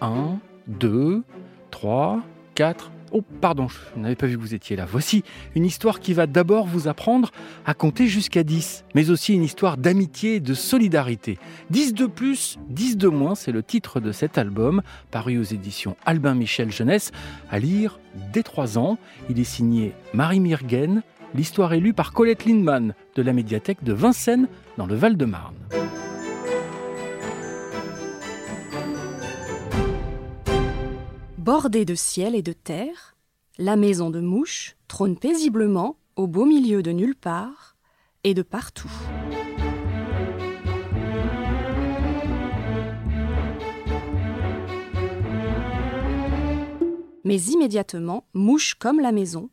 1, 2, 3, 4. Oh, pardon, je n'avais pas vu que vous étiez là. Voici une histoire qui va d'abord vous apprendre à compter jusqu'à 10, mais aussi une histoire d'amitié et de solidarité. 10 de plus, 10 de moins, c'est le titre de cet album, paru aux éditions Albin Michel Jeunesse, à lire dès 3 ans. Il est signé Marie Mirgen. L'histoire est lue par Colette Lindman de la médiathèque de Vincennes dans le Val-de-Marne. Bordée de ciel et de terre, la maison de mouche trône paisiblement au beau milieu de nulle part et de partout. Mais immédiatement, mouche comme la maison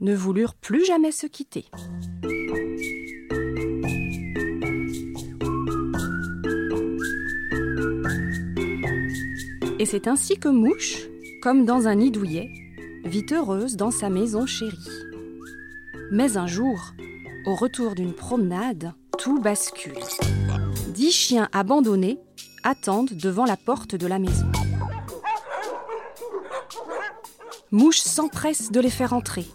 ne voulurent plus jamais se quitter. Et c'est ainsi que Mouche, comme dans un nid douillet, vit heureuse dans sa maison chérie. Mais un jour, au retour d'une promenade, tout bascule. Dix chiens abandonnés attendent devant la porte de la maison. Mouche s'empresse de les faire entrer.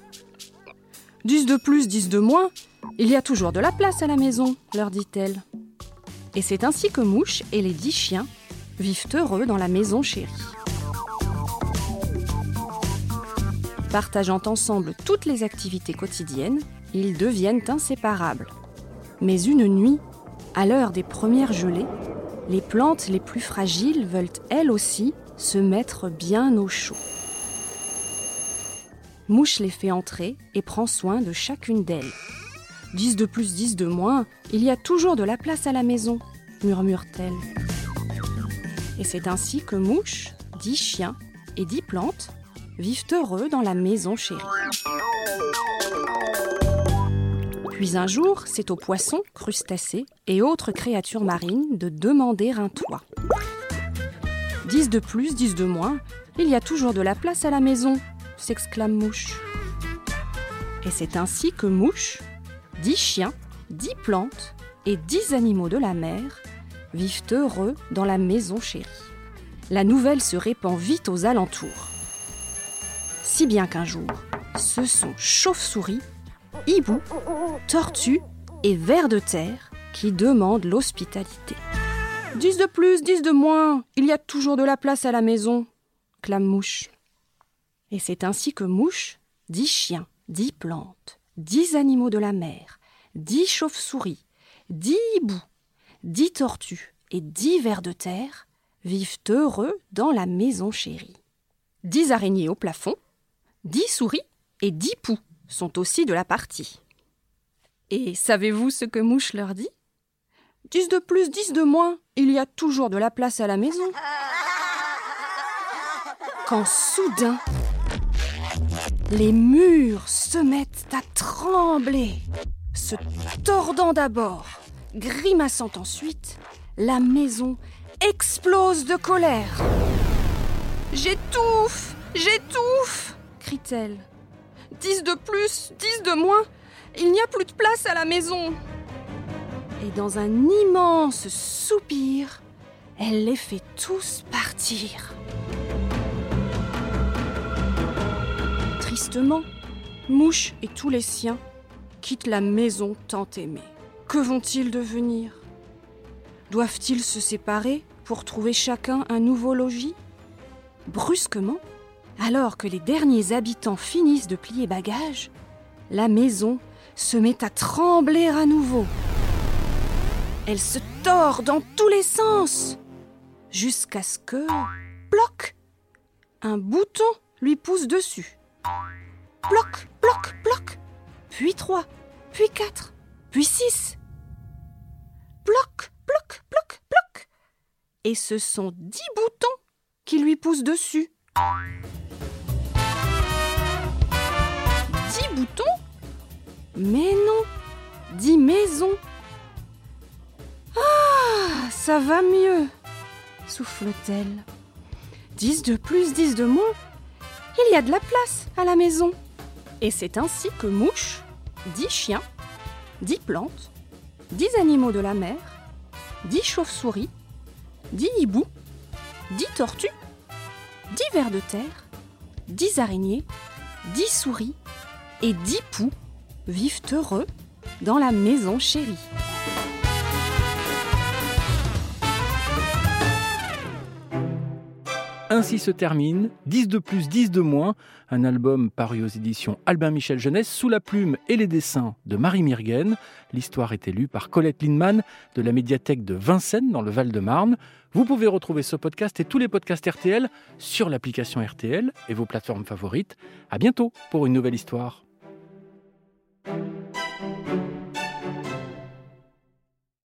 Dix de plus, dix de moins, il y a toujours de la place à la maison, leur dit-elle. Et c'est ainsi que Mouche et les dix chiens vivent heureux dans la maison chérie. Partageant ensemble toutes les activités quotidiennes, ils deviennent inséparables. Mais une nuit, à l'heure des premières gelées, les plantes les plus fragiles veulent elles aussi se mettre bien au chaud. Mouche les fait entrer et prend soin de chacune d'elles. Dix de plus, dix de moins, il y a toujours de la place à la maison, murmure-t-elle. Et c'est ainsi que Mouche, dix chiens et dix plantes vivent heureux dans la maison chérie. Puis un jour, c'est aux poissons, crustacés et autres créatures marines de demander un toit. Dix de plus, dix de moins, il y a toujours de la place à la maison, s'exclame Mouche. Et c'est ainsi que Mouche, dix chiens, dix plantes et dix animaux de la mer vivent heureux dans la maison chérie. La nouvelle se répand vite aux alentours. Si bien qu'un jour, ce sont chauves-souris, hiboux, tortues et vers de terre qui demandent l'hospitalité. Dix de plus, dix de moins, il y a toujours de la place à la maison, clame Mouche. Et c'est ainsi que Mouche, dix chiens, dix plantes, dix animaux de la mer, dix chauves-souris, dix hiboux, dix tortues et dix vers de terre vivent heureux dans la maison chérie. Dix araignées au plafond, dix souris et dix poux sont aussi de la partie. Et savez-vous ce que Mouche leur dit? Dix de plus, dix de moins, il y a toujours de la place à la maison. Quand soudain, les murs se mettent à trembler, se tordant d'abord, grimaçant ensuite, la maison explose de colère. J'étouffe J'étouffe crie-t-elle. Dix de plus, dix de moins, il n'y a plus de place à la maison. Et dans un immense soupir, elle les fait tous partir. Tristement, Mouche et tous les siens quittent la maison tant aimée. Que vont-ils devenir? Doivent-ils se séparer pour trouver chacun un nouveau logis? Brusquement, alors que les derniers habitants finissent de plier bagages, la maison se met à trembler à nouveau. Elle se tord dans tous les sens, jusqu'à ce que, bloc, un bouton lui pousse dessus. Bloc, bloc, bloc, puis trois, puis quatre, puis six. Bloc, bloc, bloc, bloc. Et ce sont dix boutons qui lui poussent dessus. Dix boutons Mais non, dix maisons. Ah, ça va mieux, souffle-t-elle. Dix de plus, dix de moins, il y a de la place à la maison. Et c'est ainsi que Mouche, dix chiens, dix plantes, dix animaux de la mer, dix chauves-souris, dix hiboux, dix tortues 10 vers de terre, 10 araignées, 10 souris et 10 poux vivent heureux dans la maison chérie. Ainsi se termine 10 de plus, 10 de moins, un album paru aux éditions Albin Michel Jeunesse sous la plume et les dessins de Marie Mirgen. L'histoire est lue par Colette Lindman de la médiathèque de Vincennes dans le Val-de-Marne. Vous pouvez retrouver ce podcast et tous les podcasts RTL sur l'application RTL et vos plateformes favorites. À bientôt pour une nouvelle histoire.